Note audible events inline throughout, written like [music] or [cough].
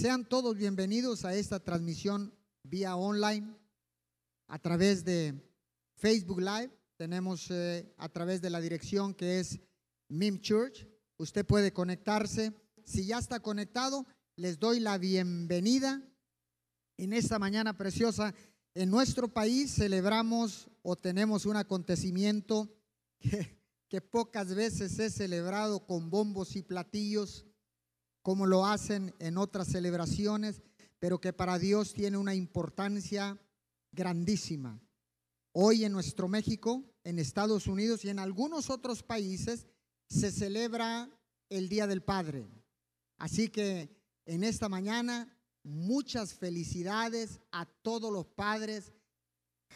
Sean todos bienvenidos a esta transmisión vía online a través de Facebook Live. Tenemos eh, a través de la dirección que es MIM Church. Usted puede conectarse. Si ya está conectado, les doy la bienvenida en esta mañana preciosa. En nuestro país celebramos o tenemos un acontecimiento [laughs] que, pocas veces es celebrado con bombos y platillos como lo hacen en otras celebraciones, pero que para Dios tiene una importancia grandísima. Hoy en nuestro México, en Estados Unidos y en algunos otros países se celebra el Día del Padre. Así que en esta mañana, muchas felicidades a todos los padres.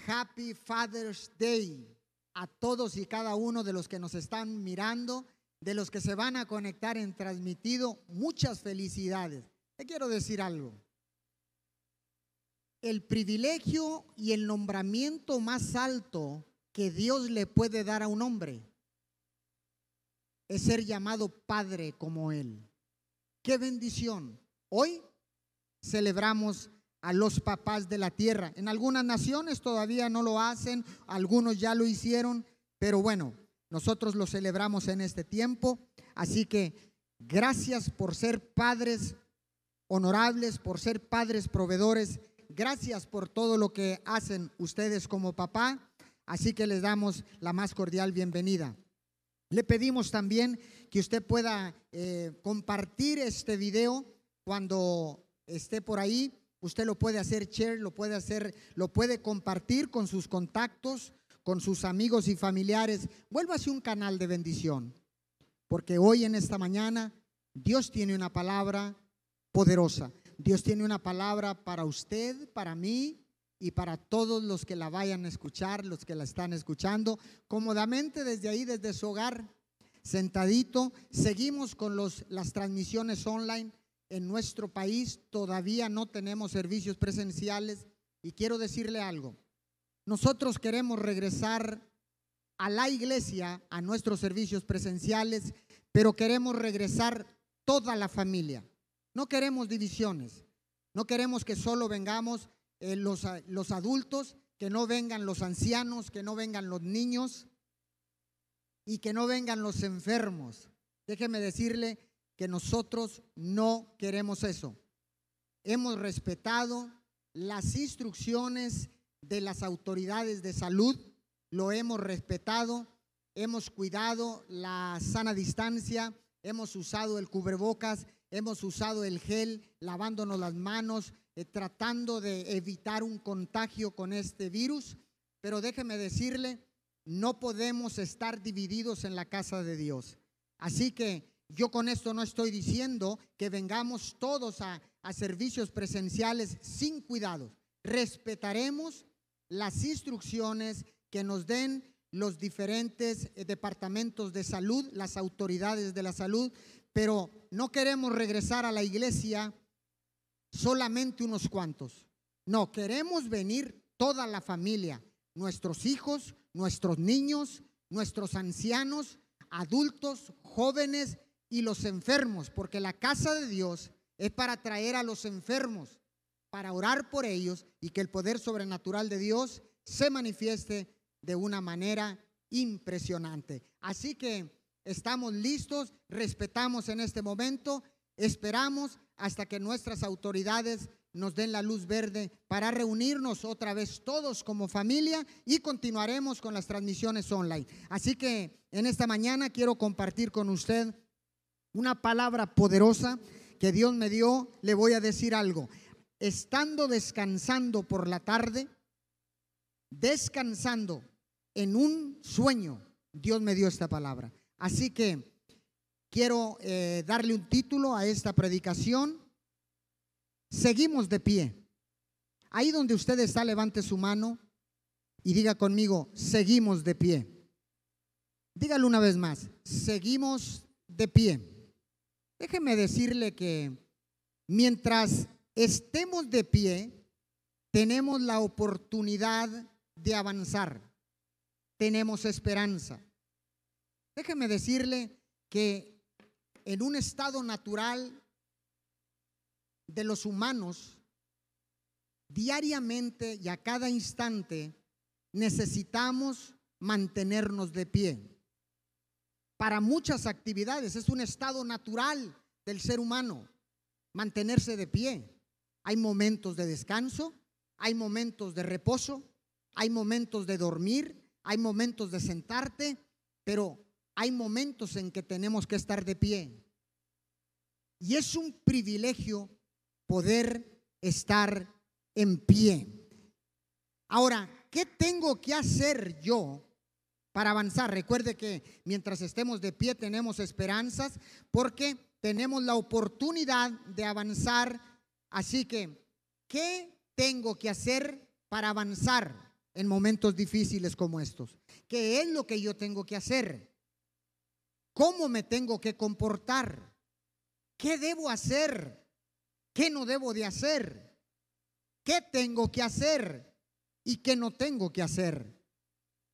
Happy Father's Day a todos y cada uno de los que nos están mirando de los que se van a conectar en transmitido, muchas felicidades. Te quiero decir algo. El privilegio y el nombramiento más alto que Dios le puede dar a un hombre es ser llamado padre como él. Qué bendición. Hoy celebramos a los papás de la tierra. En algunas naciones todavía no lo hacen, algunos ya lo hicieron, pero bueno, nosotros lo celebramos en este tiempo. Así que gracias por ser padres honorables, por ser padres proveedores. Gracias por todo lo que hacen ustedes como papá. Así que les damos la más cordial bienvenida. Le pedimos también que usted pueda eh, compartir este video cuando esté por ahí. Usted lo puede hacer share, lo puede hacer, lo puede compartir con sus contactos, con sus amigos y familiares, vuélvase un canal de bendición. Porque hoy en esta mañana Dios tiene una palabra poderosa. Dios tiene una palabra para usted, para mí y para todos los que la vayan a escuchar, los que la están escuchando, cómodamente desde ahí, desde su hogar, sentadito. Seguimos con las transmisiones online. En nuestro país todavía no tenemos servicios presenciales y quiero decirle algo. Nosotros queremos regresar a la iglesia, a nuestros servicios presenciales, pero queremos regresar toda la familia. No queremos divisiones. No queremos que solo vengamos eh, los, los adultos, que no vengan los ancianos, que no vengan los niños y que no vengan los enfermos. Déjeme decirle que nosotros no queremos eso. Hemos respetado las instrucciones de las autoridades de salud, lo hemos respetado, hemos cuidado la sana distancia, hemos usado el cubrebocas, hemos usado el gel, lavándonos las manos, eh, tratando de evitar un contagio con este virus. Pero déjeme decirle, no podemos estar divididos en la casa de Dios. Así que yo con esto no estoy diciendo que vengamos todos a, a servicios presenciales sin cuidado. Respetaremos las instrucciones que nos den los diferentes eh, departamentos de salud, las autoridades de la salud, pero no queremos regresar a la iglesia solamente unos cuantos. No, queremos venir toda la familia, nuestros hijos, nuestros niños, nuestros ancianos, adultos, jóvenes y los enfermos, porque la casa de Dios es para traer a los enfermos, para orar por ellos y que el poder sobrenatural de Dios se manifieste de una manera impresionante. Así que estamos listos, respetamos en este momento, esperamos hasta que nuestras autoridades nos den la luz verde para reunirnos otra vez todos como familia y continuaremos con las transmisiones online. Así que en esta mañana quiero compartir con usted una palabra poderosa que Dios me dio. Le voy a decir algo estando descansando por la tarde, descansando en un sueño, Dios me dio esta palabra. Así que quiero eh, darle un título a esta predicación. Seguimos de pie. Ahí donde usted está, levante su mano y diga conmigo, seguimos de pie. Dígalo una vez más, seguimos de pie. Déjeme decirle que mientras estemos de pie, tenemos la oportunidad de avanzar. Tenemos esperanza. Déjeme decirle que en un estado natural de los humanos, diariamente y a cada instante, necesitamos mantenernos de pie. Para muchas actividades es un estado natural del ser humano mantenerse de pie. Hay momentos de descanso, hay momentos de reposo, hay momentos de dormir, hay momentos de sentarte, pero hay momentos en que tenemos que estar de pie. Y es un privilegio poder estar en pie. Ahora, ¿qué tengo que hacer yo para avanzar? Recuerde que mientras estemos de pie tenemos esperanzas porque tenemos la oportunidad de avanzar. Así que, ¿qué tengo que hacer para avanzar en momentos difíciles como estos? ¿Qué es lo que yo tengo que hacer? ¿Cómo me tengo que comportar? ¿Qué debo hacer? ¿Qué no debo de hacer? ¿Qué tengo que hacer? ¿Y qué no tengo que hacer?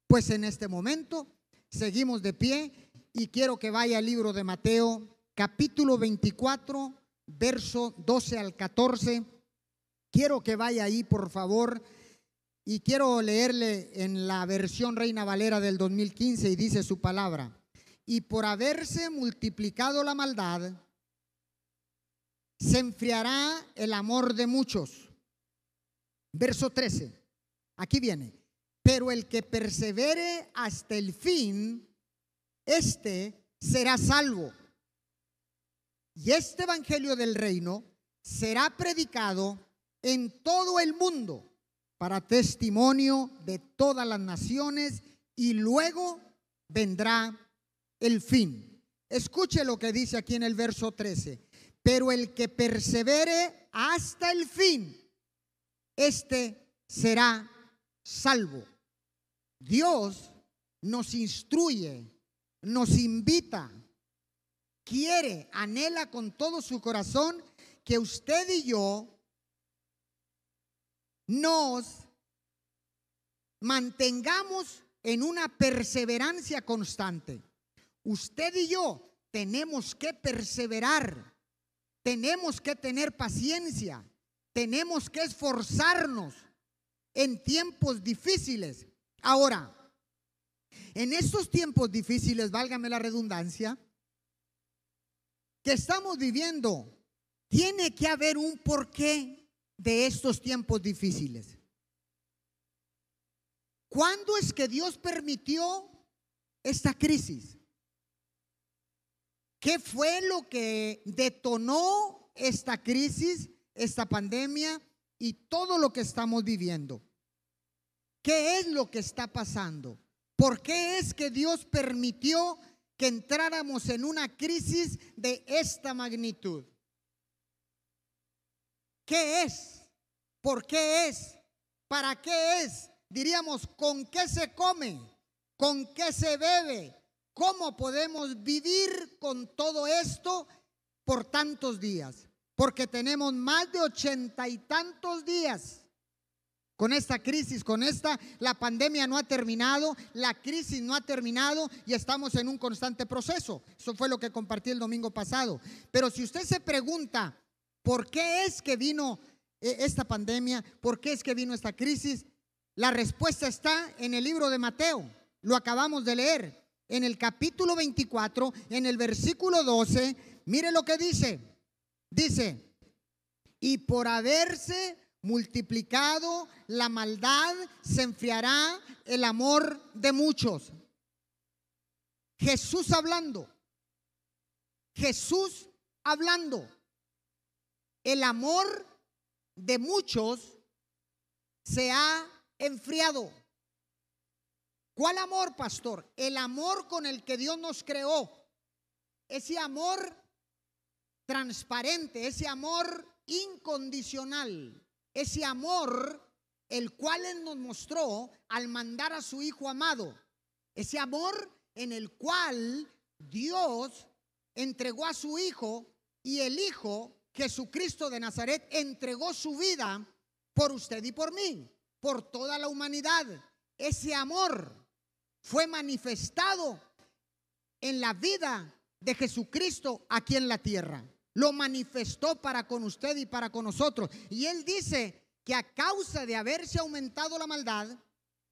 Pues en este momento seguimos de pie y quiero que vaya al libro de Mateo capítulo 24, verso 12 al 14. Quiero que vaya ahí, por favor, y quiero leerle en la versión Reina Valera del 2015 y dice su palabra. Y por haberse multiplicado la maldad, se enfriará el amor de muchos. Verso 13. Aquí viene. Pero el que persevere hasta el fin, este será salvo. Y este Evangelio del Reino será predicado en todo el mundo para testimonio de todas las naciones y luego vendrá el fin. Escuche lo que dice aquí en el verso 13. Pero el que persevere hasta el fin, este será salvo. Dios nos instruye, nos invita quiere, anhela con todo su corazón que usted y yo nos mantengamos en una perseverancia constante. Usted y yo tenemos que perseverar, tenemos que tener paciencia, tenemos que esforzarnos en tiempos difíciles. Ahora, en estos tiempos difíciles, válgame la redundancia, que estamos viviendo, tiene que haber un porqué de estos tiempos difíciles. ¿Cuándo es que Dios permitió esta crisis? ¿Qué fue lo que detonó esta crisis, esta pandemia y todo lo que estamos viviendo? ¿Qué es lo que está pasando? ¿Por qué es que Dios permitió que entráramos en una crisis de esta magnitud. ¿Qué es? ¿Por qué es? ¿Para qué es? Diríamos, ¿con qué se come? ¿Con qué se bebe? ¿Cómo podemos vivir con todo esto por tantos días? Porque tenemos más de ochenta y tantos días con esta crisis, con esta, la pandemia no ha terminado, la crisis no ha terminado y estamos en un constante proceso. Eso fue lo que compartí el domingo pasado. Pero si usted se pregunta, ¿por qué es que vino eh, esta pandemia? ¿Por qué es que vino esta crisis? La respuesta está en el libro de Mateo. Lo acabamos de leer. En el capítulo 24, en el versículo 12, mire lo que dice. Dice, y por haberse multiplicado la maldad, se enfriará el amor de muchos. Jesús hablando. Jesús hablando. El amor de muchos se ha enfriado. ¿Cuál amor, pastor? El amor con el que Dios nos creó. Ese amor transparente, ese amor incondicional ese amor el cual Él nos mostró al mandar a su Hijo amado. Ese amor en el cual Dios entregó a su Hijo y el Hijo, Jesucristo de Nazaret, entregó su vida por usted y por mí, por toda la humanidad. Ese amor fue manifestado en la vida de Jesucristo aquí en la tierra. Lo manifestó para con usted y para con nosotros. Y él dice que a causa de haberse aumentado la maldad,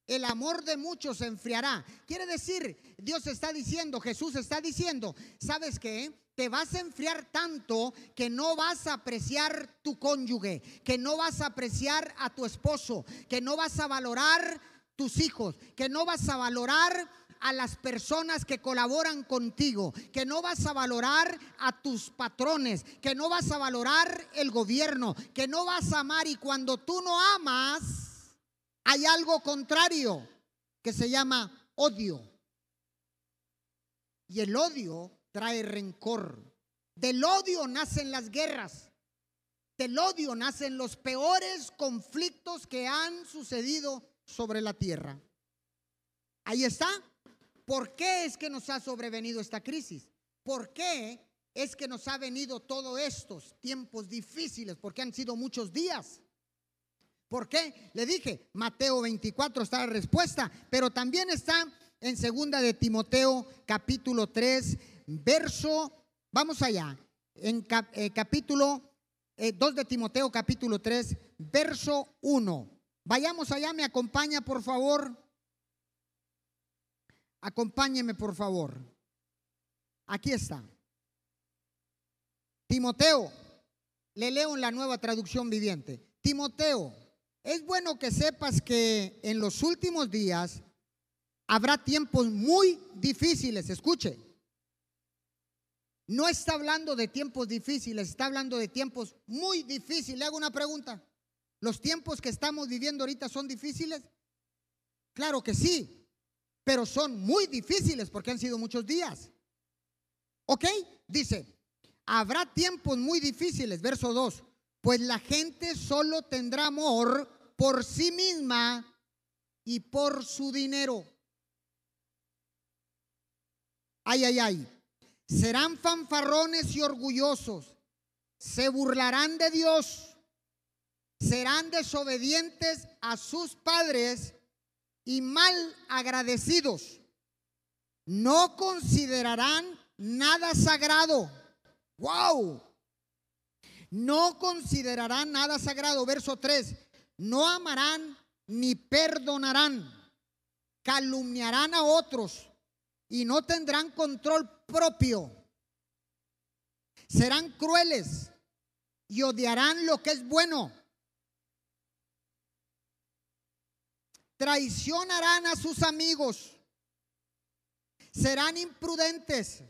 el amor de muchos se enfriará. Quiere decir, Dios está diciendo, Jesús está diciendo, ¿sabes qué? Te vas a enfriar tanto que no vas a apreciar tu cónyuge, que no vas a apreciar a tu esposo, que no vas a valorar tus hijos, que no vas a valorar a las personas que colaboran contigo, que no vas a valorar a tus patrones, que no vas a valorar el gobierno, que no vas a amar y cuando tú no amas, hay algo contrario que se llama odio. Y el odio trae rencor. Del odio nacen las guerras. Del odio nacen los peores conflictos que han sucedido sobre la tierra. Ahí está. ¿Por qué es que nos ha sobrevenido esta crisis? ¿Por qué es que nos ha venido todos estos tiempos difíciles? Porque han sido muchos días. ¿Por qué? Le dije, Mateo 24 está la respuesta, pero también está en segunda de Timoteo capítulo 3, verso, vamos allá, en eh, capítulo 2 eh, de Timoteo capítulo 3, verso 1. Vayamos allá, me acompaña por favor. Acompáñeme, por favor. Aquí está. Timoteo, le leo en la nueva traducción viviente. Timoteo, es bueno que sepas que en los últimos días habrá tiempos muy difíciles. Escuche, no está hablando de tiempos difíciles, está hablando de tiempos muy difíciles. Le hago una pregunta. ¿Los tiempos que estamos viviendo ahorita son difíciles? Claro que sí pero son muy difíciles porque han sido muchos días. ¿Ok? Dice, habrá tiempos muy difíciles, verso 2, pues la gente solo tendrá amor por sí misma y por su dinero. Ay, ay, ay. Serán fanfarrones y orgullosos. Se burlarán de Dios. Serán desobedientes a sus padres y mal agradecidos. No considerarán nada sagrado. ¡Wow! No considerarán nada sagrado. Verso 3. No amarán ni perdonarán. Calumniarán a otros y no tendrán control propio. Serán crueles y odiarán lo que es bueno traicionarán a sus amigos, serán imprudentes,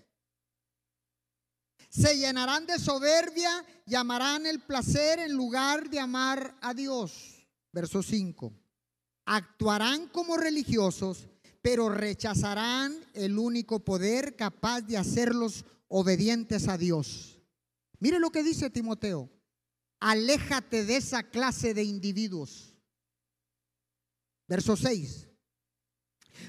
se llenarán de soberbia y amarán el placer en lugar de amar a Dios. Verso 5. Actuarán como religiosos, pero rechazarán el único poder capaz de hacerlos obedientes a Dios. Mire lo que dice Timoteo. Aléjate de esa clase de individuos Verso 6.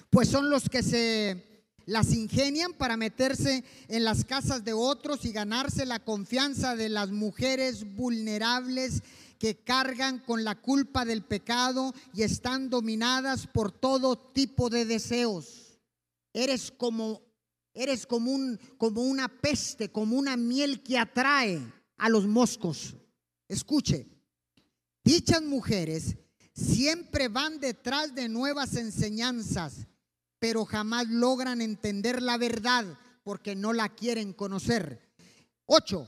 Pues son los que se las ingenian para meterse en las casas de otros y ganarse la confianza de las mujeres vulnerables que cargan con la culpa del pecado y están dominadas por todo tipo de deseos. Eres como eres como un como una peste, como una miel que atrae a los moscos. Escuche. Dichas mujeres Siempre van detrás de nuevas enseñanzas, pero jamás logran entender la verdad porque no la quieren conocer. Ocho,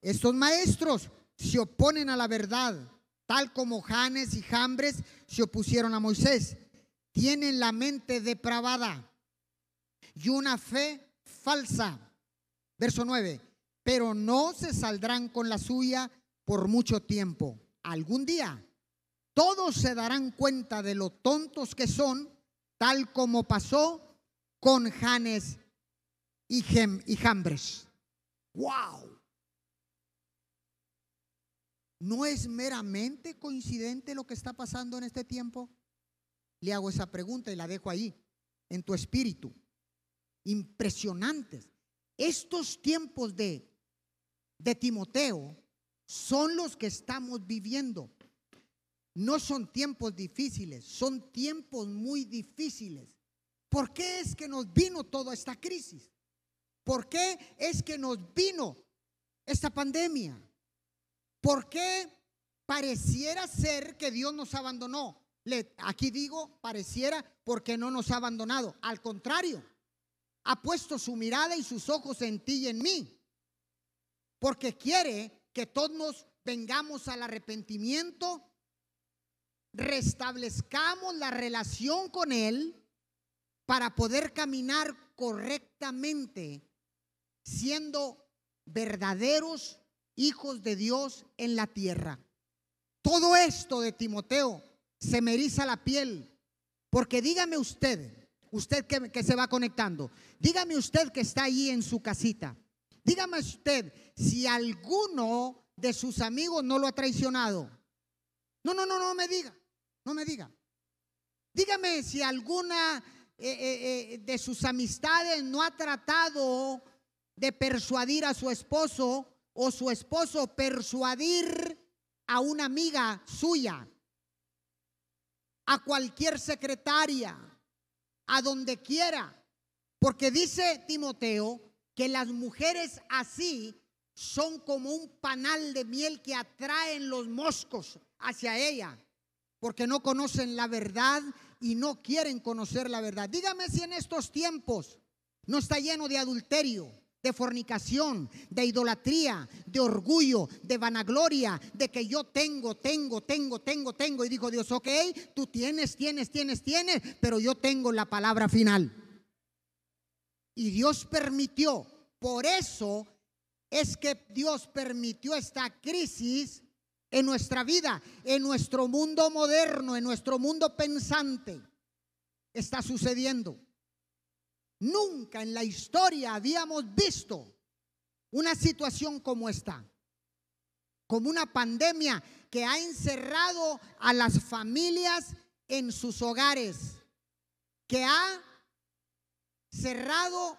estos maestros se oponen a la verdad, tal como Janes y Jambres se opusieron a Moisés. Tienen la mente depravada y una fe falsa. Verso 9, pero no se saldrán con la suya por mucho tiempo. Algún día todos se darán cuenta de lo tontos que son, tal como pasó con Janes y, y Jambres. ¡Wow! ¿No es meramente coincidente lo que está pasando en este tiempo? Le hago esa pregunta y la dejo ahí, en tu espíritu. Impresionantes. Estos tiempos de, de Timoteo son los que estamos viviendo. No son tiempos difíciles, son tiempos muy difíciles. ¿Por qué es que nos vino toda esta crisis? ¿Por qué es que nos vino esta pandemia? ¿Por qué pareciera ser que Dios nos abandonó? Le, aquí digo, pareciera porque no nos ha abandonado. Al contrario, ha puesto su mirada y sus ojos en ti y en mí. Porque quiere que todos nos vengamos al arrepentimiento, restablezcamos la relación con Él para poder caminar correctamente, siendo verdaderos hijos de Dios en la tierra. Todo esto de Timoteo se me la piel, porque dígame usted, usted que, que, se va conectando, dígame usted que está ahí en su casita, dígame usted si alguno de sus amigos no lo ha traicionado. No, no, no, no me diga, no me diga. Dígame si alguna eh, eh, eh, de sus amistades no ha tratado de persuadir a su esposo o su esposo persuadir a una amiga suya, a cualquier secretaria, a donde quiera. Porque dice Timoteo que las mujeres así son como un panal de miel que atraen los moscos hacia ella, porque no conocen la verdad y no quieren conocer la verdad. Dígame si en estos tiempos no está lleno de adulterio, de fornicación, de idolatría, de orgullo, de vanagloria, de que yo tengo, tengo, tengo, tengo, tengo. Y dijo Dios, ok, tú tienes, tienes, tienes, tienes, pero yo tengo la palabra final. Y Dios permitió, por eso es que Dios permitió esta crisis en nuestra vida, en nuestro mundo moderno, en nuestro mundo pensante, está sucediendo. Nunca en la historia habíamos visto una situación como esta, como una pandemia que ha encerrado a las familias en sus hogares, que ha cerrado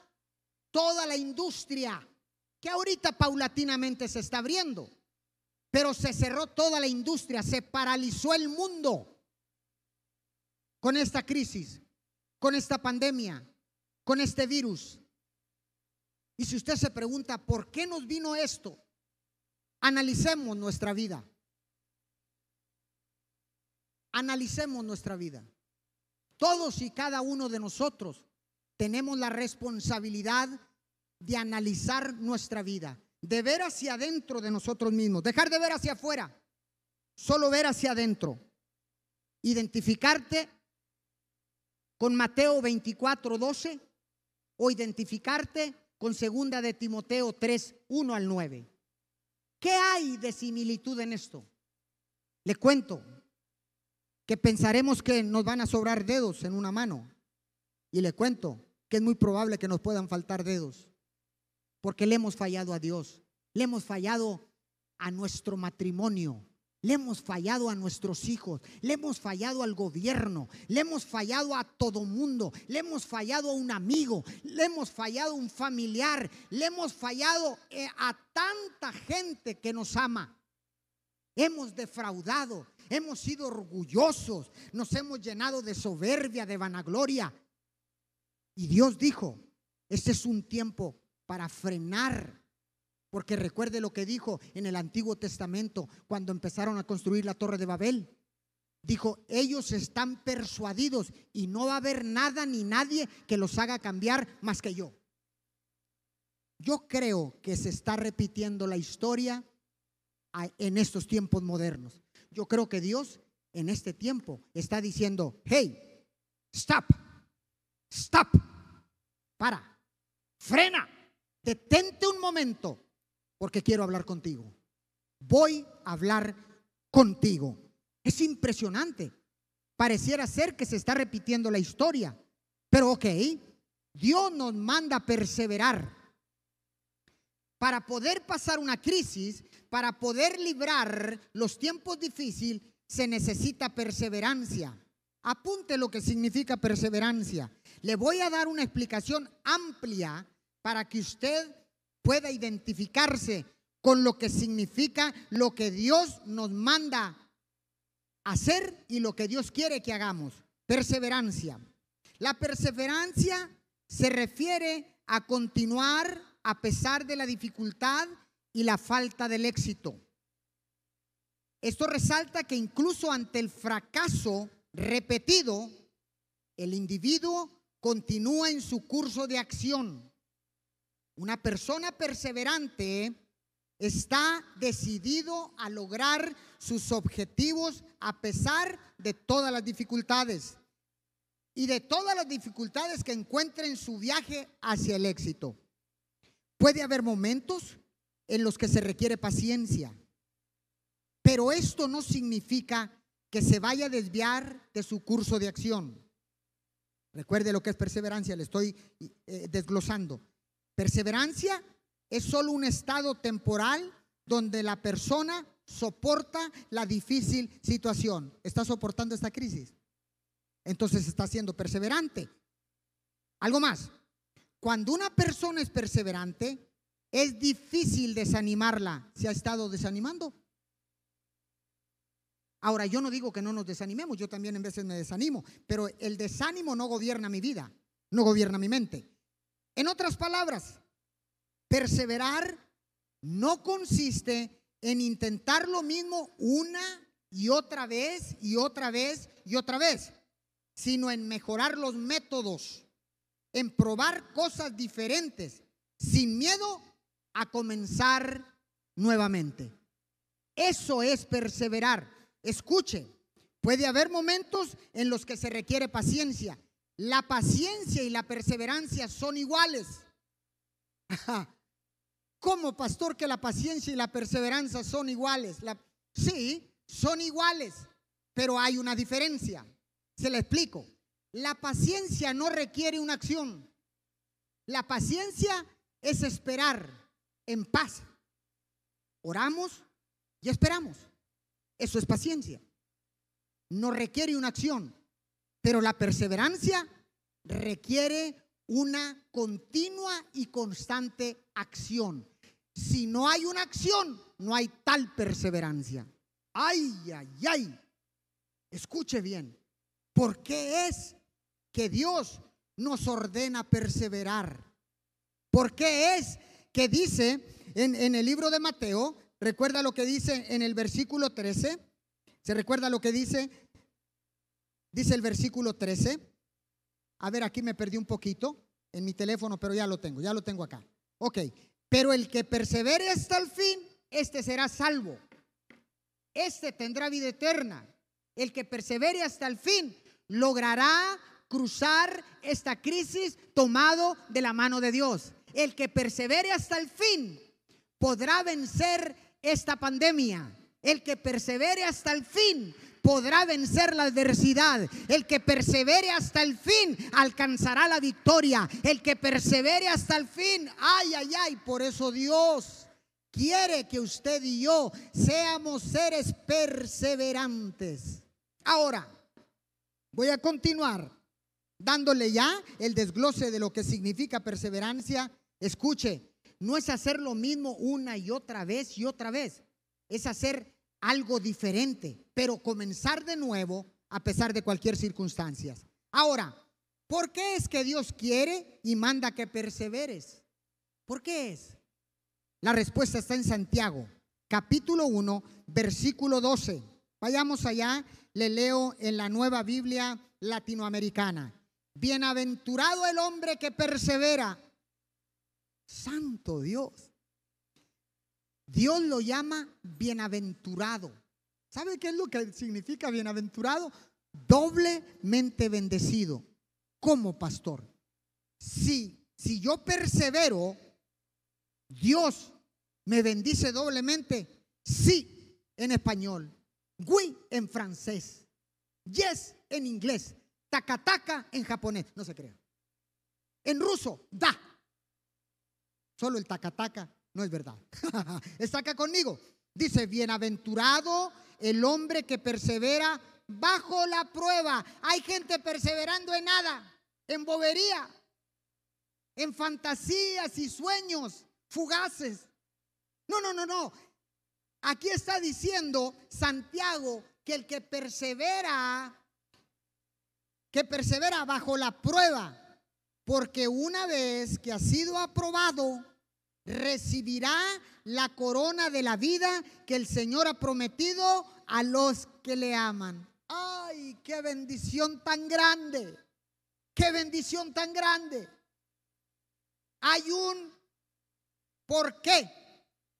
toda la industria, que ahorita paulatinamente se está abriendo. Pero se cerró toda la industria, se paralizó el mundo con esta crisis, con esta pandemia, con este virus. Y si usted se pregunta, ¿por qué nos vino esto? Analicemos nuestra vida. Analicemos nuestra vida. Todos y cada uno de nosotros tenemos la responsabilidad de analizar nuestra vida de ver hacia adentro de nosotros mismos, dejar de ver hacia afuera, solo ver hacia adentro, identificarte con Mateo 24, 12 o identificarte con segunda de Timoteo 3, 1 al 9. ¿Qué hay de similitud en esto? Le cuento que pensaremos que nos van a sobrar dedos en una mano y le cuento que es muy probable que nos puedan faltar dedos porque le hemos fallado a Dios, le hemos fallado a nuestro matrimonio, le hemos fallado a nuestros hijos, le hemos fallado al gobierno, le hemos fallado a todo mundo, le hemos fallado a un amigo, le hemos fallado a un familiar, le hemos fallado eh, a tanta gente que nos ama. Hemos defraudado, hemos sido orgullosos, nos hemos llenado de soberbia, de vanagloria. Y Dios dijo, este es un tiempo para frenar. Porque recuerde lo que dijo en el Antiguo Testamento cuando empezaron a construir la torre de Babel. Dijo, ellos están persuadidos y no va a haber nada ni nadie que los haga cambiar más que yo. Yo creo que se está repitiendo la historia en estos tiempos modernos. Yo creo que Dios en este tiempo está diciendo, hey, stop, stop, para, frena. Detente un momento porque quiero hablar contigo. Voy a hablar contigo. Es impresionante. Pareciera ser que se está repitiendo la historia. Pero ok, Dios nos manda a perseverar. Para poder pasar una crisis, para poder librar los tiempos difíciles, se necesita perseverancia. Apunte lo que significa perseverancia. Le voy a dar una explicación amplia para que usted pueda identificarse con lo que significa lo que Dios nos manda hacer y lo que Dios quiere que hagamos. Perseverancia. La perseverancia se refiere a continuar a pesar de la dificultad y la falta del éxito. Esto resalta que incluso ante el fracaso repetido, el individuo continúa en su curso de acción. Una persona perseverante está decidido a lograr sus objetivos a pesar de todas las dificultades y de todas las dificultades que encuentre en su viaje hacia el éxito. Puede haber momentos en los que se requiere paciencia, pero esto no significa que se vaya a desviar de su curso de acción. Recuerde lo que es perseverancia, le estoy eh, desglosando. Perseverancia es solo un estado temporal donde la persona soporta la difícil situación. ¿Está soportando esta crisis? Entonces está siendo perseverante. Algo más. Cuando una persona es perseverante, es difícil desanimarla. ¿Se ha estado desanimando? Ahora, yo no digo que no nos desanimemos, yo también en veces me desanimo, pero el desánimo no gobierna mi vida, no gobierna mi mente. En otras palabras, perseverar no consiste en intentar lo mismo una y otra vez y otra vez y otra vez, sino en mejorar los métodos, en probar cosas diferentes, sin miedo a comenzar nuevamente. Eso es perseverar. Escuche, puede haber momentos en los que se requiere paciencia. La paciencia y la perseverancia son iguales. ¿Cómo, pastor, que la paciencia y la perseverancia son iguales? sí, son iguales, pero hay una diferencia. Se la explico. La paciencia no requiere una acción. La paciencia es esperar en paz. Oramos y esperamos. Eso es paciencia. No requiere una acción, pero la perseverancia requiere una continua y constante acción. Si no hay una acción, no hay tal perseverancia. Ay, ay, ay. Escuche bien. ¿Por qué es que Dios nos ordena perseverar? ¿Por qué es que dice en, en el libro de Mateo, ¿Recuerda lo que dice en el versículo 13? ¿Se recuerda lo que dice? Dice el versículo 13. A ver, aquí me perdí un poquito en mi teléfono, pero ya lo tengo, ya lo tengo acá. Ok, pero el que persevere hasta el fin, este será salvo. Este tendrá vida eterna. El que persevere hasta el fin logrará cruzar esta crisis tomado de la mano de Dios. El que persevere hasta el fin podrá vencer esta pandemia. El que persevere hasta el fin podrá vencer la adversidad. El que persevere hasta el fin alcanzará la victoria. El que persevere hasta el fin, ay, ay, ay, por eso Dios quiere que usted y yo seamos seres perseverantes. Ahora, voy a continuar dándole ya el desglose de lo que significa perseverancia. Escuche, no es hacer lo mismo una y otra vez y otra vez, es hacer algo diferente, pero comenzar de nuevo a pesar de cualquier circunstancia. Ahora, ¿por qué es que Dios quiere y manda que perseveres? ¿Por qué es? La respuesta está en Santiago, capítulo 1, versículo 12. Vayamos allá, le leo en la nueva Biblia latinoamericana. Bienaventurado el hombre que persevera Santo Dios. Dios lo llama bienaventurado. ¿Sabe qué es lo que significa bienaventurado? Doblemente bendecido como pastor. Si, si yo persevero, Dios me bendice doblemente. Sí en español, oui en francés, yes en inglés, takataka en japonés, no se crea. En ruso, da. Solo el tacataca no es verdad. [laughs] Está acá conmigo. Dice, bienaventurado el hombre que persevera bajo la prueba. Hay gente perseverando en nada, en bobería, en fantasías y sueños fugaces. No, no, no, no. Aquí está diciendo Santiago que el que persevera, que persevera bajo la prueba, porque una vez que ha sido aprobado, recibirá la corona de la vida que el Señor ha prometido a los que le aman. ¡Ay, qué bendición tan grande! ¡Qué bendición tan grande! Hay un por qué.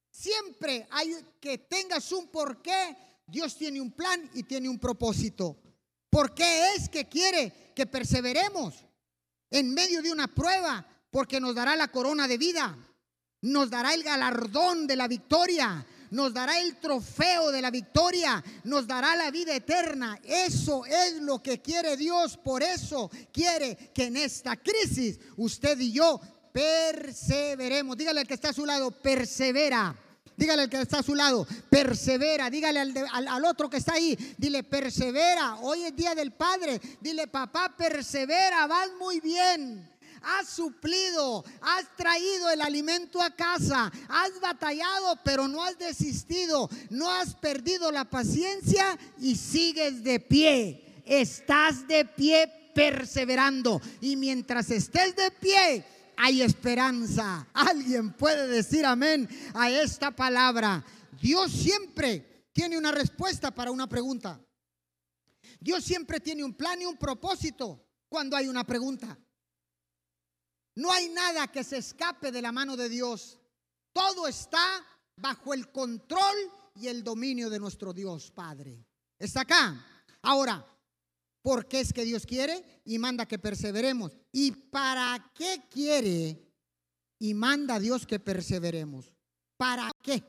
Siempre hay que tengas un por qué. Dios tiene un plan y tiene un propósito. ¿Por qué es que quiere que perseveremos en medio de una prueba? Porque nos dará la corona de vida, nos dará el galardón de la victoria, nos dará el trofeo de la victoria, nos dará la vida eterna. Eso es lo que quiere Dios. Por eso quiere que en esta crisis usted y yo perseveremos. Dígale al que está a su lado, persevera. Dígale al que está a su lado, persevera. Dígale al, al, otro que está ahí, dile, persevera. Hoy es día del Padre. Dile, papá, persevera, vas muy bien. Has suplido, has traído el alimento a casa, has batallado, pero no has desistido, no has perdido la paciencia y sigues de pie. Estás de pie perseverando. Y mientras estés de pie, hay esperanza. Alguien puede decir amén a esta palabra. Dios siempre tiene una respuesta para una pregunta. Dios siempre tiene un plan y un propósito cuando hay una pregunta. No hay nada que se escape de la mano de Dios. Todo está bajo el control y el dominio de nuestro Dios Padre. Está acá. Ahora, ¿por qué es que Dios quiere y manda que perseveremos? ¿Y para qué quiere y manda Dios que perseveremos? ¿Para qué?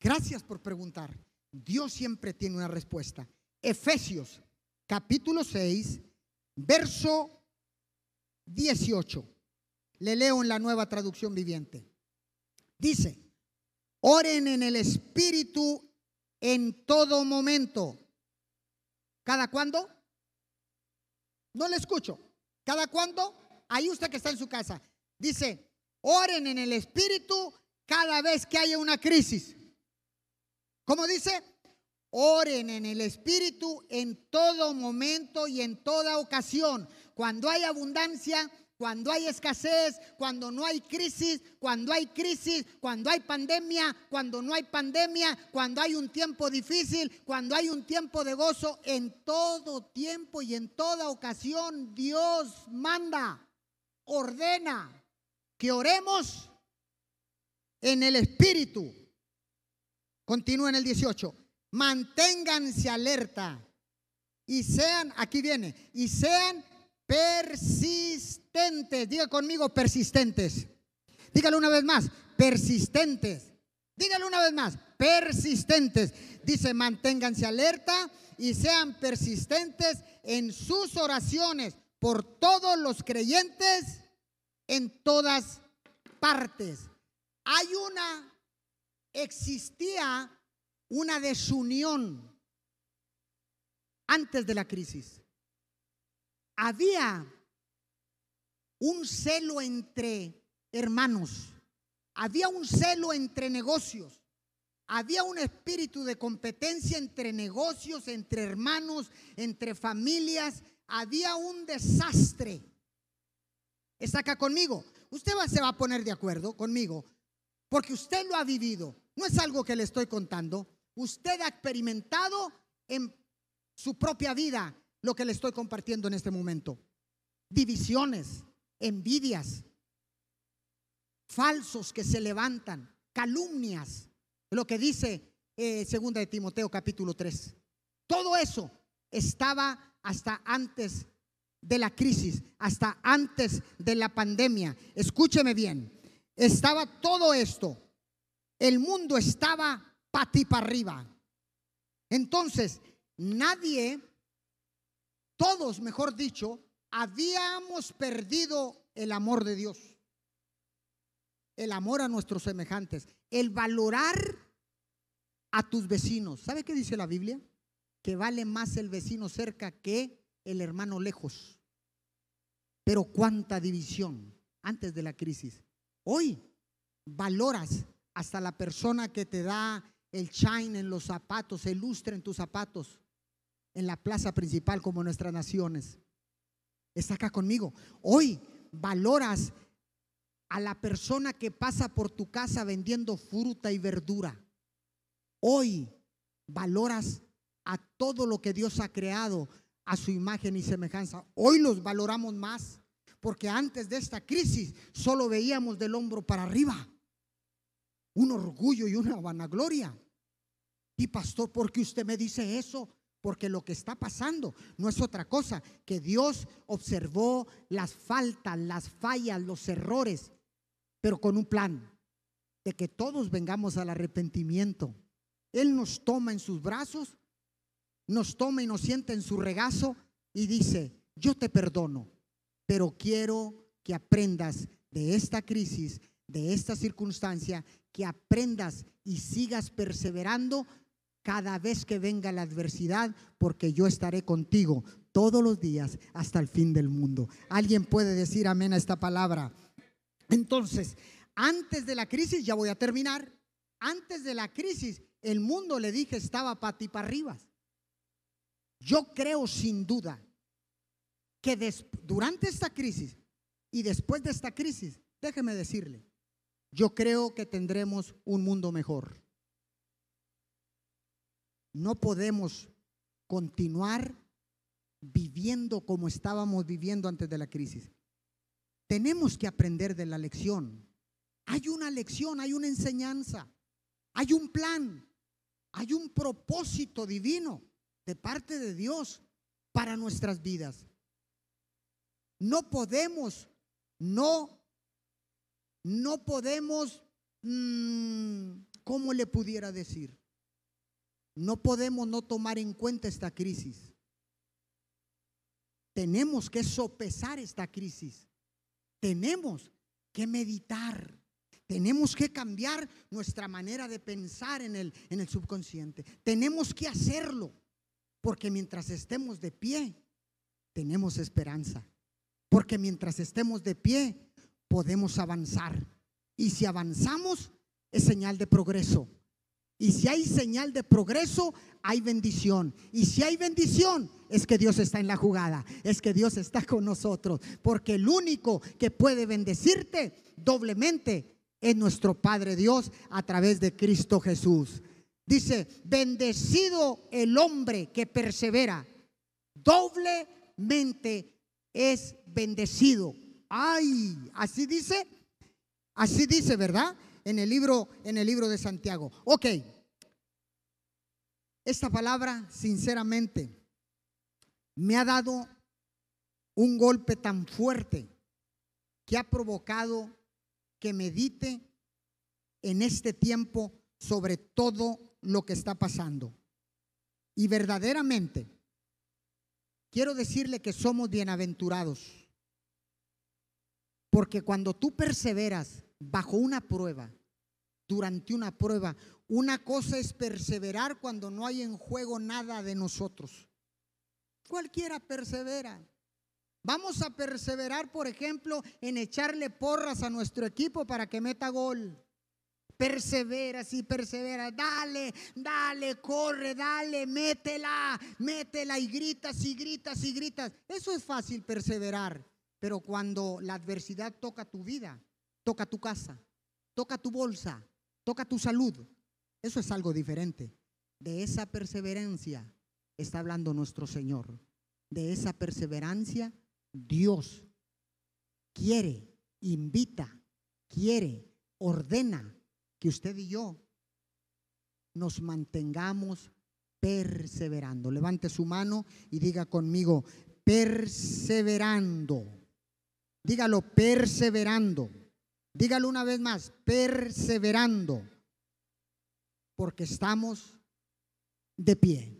Gracias por preguntar. Dios siempre tiene una respuesta. Efesios capítulo 6, verso 18. Le leo en la nueva traducción viviente. Dice, oren en el Espíritu en todo momento. ¿Cada cuándo? No le escucho. ¿Cada cuándo? Ahí usted que está en su casa. Dice, oren en el Espíritu cada vez que haya una crisis. ¿Cómo dice? Oren en el Espíritu en todo momento y en toda ocasión. Cuando hay abundancia, cuando hay escasez, cuando no hay crisis, cuando hay crisis, cuando hay pandemia, cuando no hay pandemia, cuando hay un tiempo difícil, cuando hay un tiempo de gozo, en todo tiempo y en toda ocasión Dios manda, ordena que oremos en el Espíritu. Continúa en el 18. Manténganse alerta y sean, aquí viene, y sean persistentes. Diga conmigo, persistentes. Dígalo una vez más, persistentes. Dígalo una vez más, persistentes. Dice, manténganse alerta y sean persistentes en sus oraciones por todos los creyentes en todas partes. Hay una, existía una desunión antes de la crisis había un celo entre hermanos, había un celo entre negocios, había un espíritu de competencia entre negocios, entre hermanos, entre familias, había un desastre. Está acá conmigo. Usted se va a poner de acuerdo conmigo, porque usted lo ha vivido. No es algo que le estoy contando. Usted ha experimentado en su propia vida lo que le estoy compartiendo en este momento. Divisiones, envidias, falsos que se levantan, calumnias, lo que dice eh, segunda de Timoteo capítulo 3. Todo eso estaba hasta antes de la crisis, hasta antes de la pandemia. Escúcheme bien, estaba todo esto. El mundo estaba pati para arriba. Entonces, nadie todos, mejor dicho, habíamos perdido el amor de Dios, el amor a nuestros semejantes, el valorar a tus vecinos. ¿Sabe qué dice la Biblia? Que vale más el vecino cerca que el hermano lejos. Pero cuánta división antes de la crisis. Hoy valoras hasta la persona que te da el shine en los zapatos, el lustre en tus zapatos en la plaza principal como nuestras naciones. Está acá conmigo. Hoy valoras a la persona que pasa por tu casa vendiendo fruta y verdura. Hoy valoras a todo lo que Dios ha creado a su imagen y semejanza. Hoy los valoramos más porque antes de esta crisis solo veíamos del hombro para arriba un orgullo y una vanagloria. Y pastor, ¿por qué usted me dice eso? Porque lo que está pasando no es otra cosa que Dios observó las faltas, las fallas, los errores, pero con un plan de que todos vengamos al arrepentimiento. Él nos toma en sus brazos, nos toma y nos sienta en su regazo y dice, yo te perdono, pero quiero que aprendas de esta crisis, de esta circunstancia, que aprendas y sigas perseverando cada vez que venga la adversidad, porque yo estaré contigo todos los días hasta el fin del mundo. ¿Alguien puede decir amén a esta palabra? Entonces, antes de la crisis, ya voy a terminar, antes de la crisis, el mundo, le dije, estaba para ti para arriba. Yo creo sin duda que durante esta crisis y después de esta crisis, déjeme decirle, yo creo que tendremos un mundo mejor. No podemos continuar viviendo como estábamos viviendo antes de la crisis. Tenemos que aprender de la lección. Hay una lección, hay una enseñanza, hay un plan, hay un propósito divino de parte de Dios para nuestras vidas. No podemos no no podemos, mm, ¿cómo le pudiera decir? No podemos no tomar en cuenta esta crisis. Tenemos que sopesar esta crisis. Tenemos que meditar. Tenemos que cambiar nuestra manera de pensar en el, en el subconsciente. Tenemos que hacerlo. Porque mientras estemos de pie, tenemos esperanza. Porque mientras estemos de pie, podemos avanzar. Y si avanzamos, es señal de progreso. Y si hay señal de progreso, hay bendición. Y si hay bendición, es que Dios está en la jugada, es que Dios está con nosotros. Porque el único que puede bendecirte doblemente es nuestro Padre Dios a través de Cristo Jesús. Dice, bendecido el hombre que persevera, doblemente es bendecido. Ay, así dice, así dice, ¿verdad? En el libro, en el libro de Santiago. Ok. Esta palabra, sinceramente, me ha dado un golpe tan fuerte que ha provocado que medite en este tiempo sobre todo lo que está pasando. Y verdaderamente, quiero decirle que somos bienaventurados. Porque cuando tú perseveras bajo una prueba, durante una prueba, una cosa es perseverar cuando no hay en juego nada de nosotros. Cualquiera persevera. Vamos a perseverar, por ejemplo, en echarle porras a nuestro equipo para que meta gol. Persevera, sí, persevera. Dale, dale, corre, dale, métela, métela y gritas y gritas y gritas. Eso es fácil perseverar. Pero cuando la adversidad toca tu vida, toca tu casa, toca tu bolsa, toca tu salud, eso es algo diferente. De esa perseverancia está hablando nuestro Señor. De esa perseverancia Dios quiere, invita, quiere, ordena que usted y yo nos mantengamos perseverando. Levante su mano y diga conmigo, perseverando. Dígalo, perseverando. Dígalo una vez más, perseverando. Porque estamos de pie.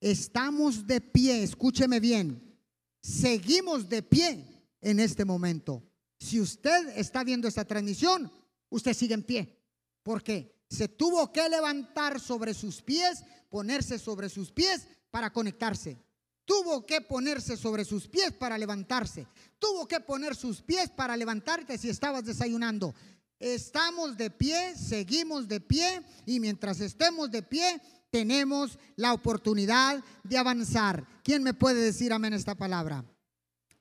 Estamos de pie, escúcheme bien. Seguimos de pie en este momento. Si usted está viendo esta transmisión, usted sigue en pie. Porque se tuvo que levantar sobre sus pies, ponerse sobre sus pies para conectarse. Tuvo que ponerse sobre sus pies para levantarse. Tuvo que poner sus pies para levantarte si estabas desayunando. Estamos de pie, seguimos de pie y mientras estemos de pie tenemos la oportunidad de avanzar. ¿Quién me puede decir amén esta palabra?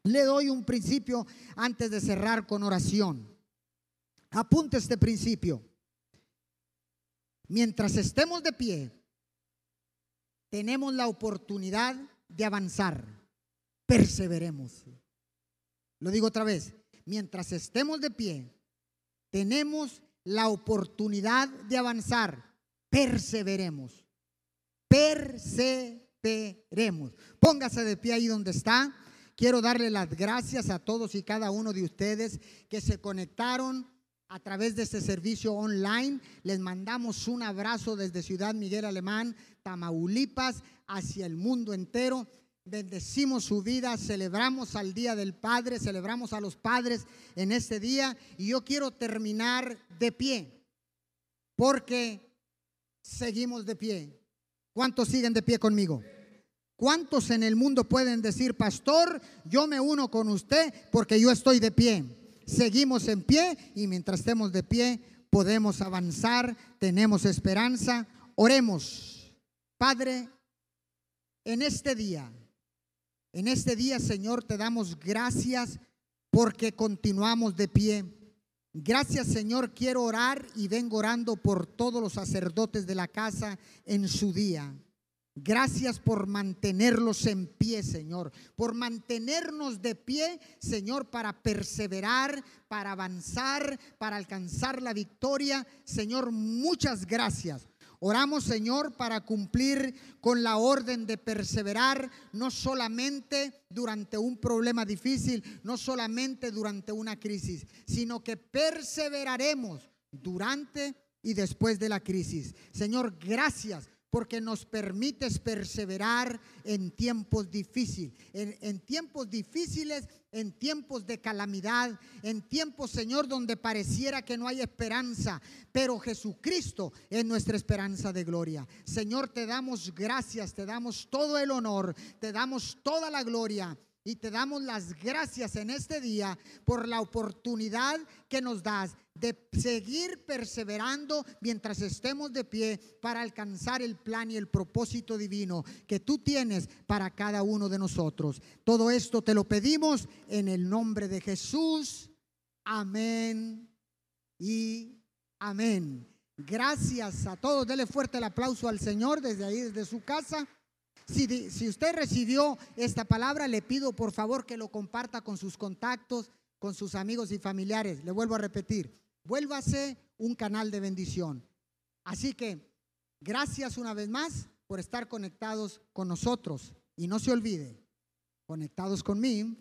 Le doy un principio antes de cerrar con oración. Apunte este principio. Mientras estemos de pie, tenemos la oportunidad de avanzar. Perseveremos. Lo digo otra vez. Mientras estemos de pie, tenemos la oportunidad de avanzar. Perseveremos. Póngase de pie ahí donde está. Quiero darle las gracias a todos y cada uno de ustedes que se conectaron a través de este servicio online. Les mandamos un abrazo desde Ciudad Miguel Alemán, Tamaulipas, hacia el mundo entero. Bendecimos su vida, celebramos al Día del Padre, celebramos a los padres en este día. Y yo quiero terminar de pie, porque seguimos de pie. ¿Cuántos siguen de pie conmigo? ¿Cuántos en el mundo pueden decir, pastor, yo me uno con usted porque yo estoy de pie? Seguimos en pie y mientras estemos de pie podemos avanzar, tenemos esperanza. Oremos, Padre, en este día, en este día, Señor, te damos gracias porque continuamos de pie. Gracias, Señor, quiero orar y vengo orando por todos los sacerdotes de la casa en su día. Gracias por mantenerlos en pie, Señor, por mantenernos de pie, Señor, para perseverar, para avanzar, para alcanzar la victoria. Señor, muchas gracias. Oramos, Señor, para cumplir con la orden de perseverar, no solamente durante un problema difícil, no solamente durante una crisis, sino que perseveraremos durante y después de la crisis. Señor, gracias porque nos permites perseverar en tiempos difíciles, en, tiempos difíciles, en tiempos de calamidad, en tiempos, Señor, donde pareciera que no hay esperanza, pero Jesucristo es nuestra esperanza de gloria. Señor, te damos gracias, te damos todo el honor, te damos toda la gloria. Y te damos las gracias en este día por la oportunidad que nos das de seguir perseverando mientras estemos de pie para alcanzar el plan y el propósito divino que tú tienes para cada uno de nosotros. Todo esto te lo pedimos en el nombre de Jesús. Amén y amén. Gracias a todos. Dele fuerte el aplauso al Señor desde ahí, desde su casa. Si, usted recibió esta palabra, le pido por favor que lo comparta con sus contactos, con sus amigos y familiares. Le vuelvo a repetir, vuélvase un canal de bendición. Así que gracias una vez más por estar conectados con nosotros. Y no se olvide, conectados conmigo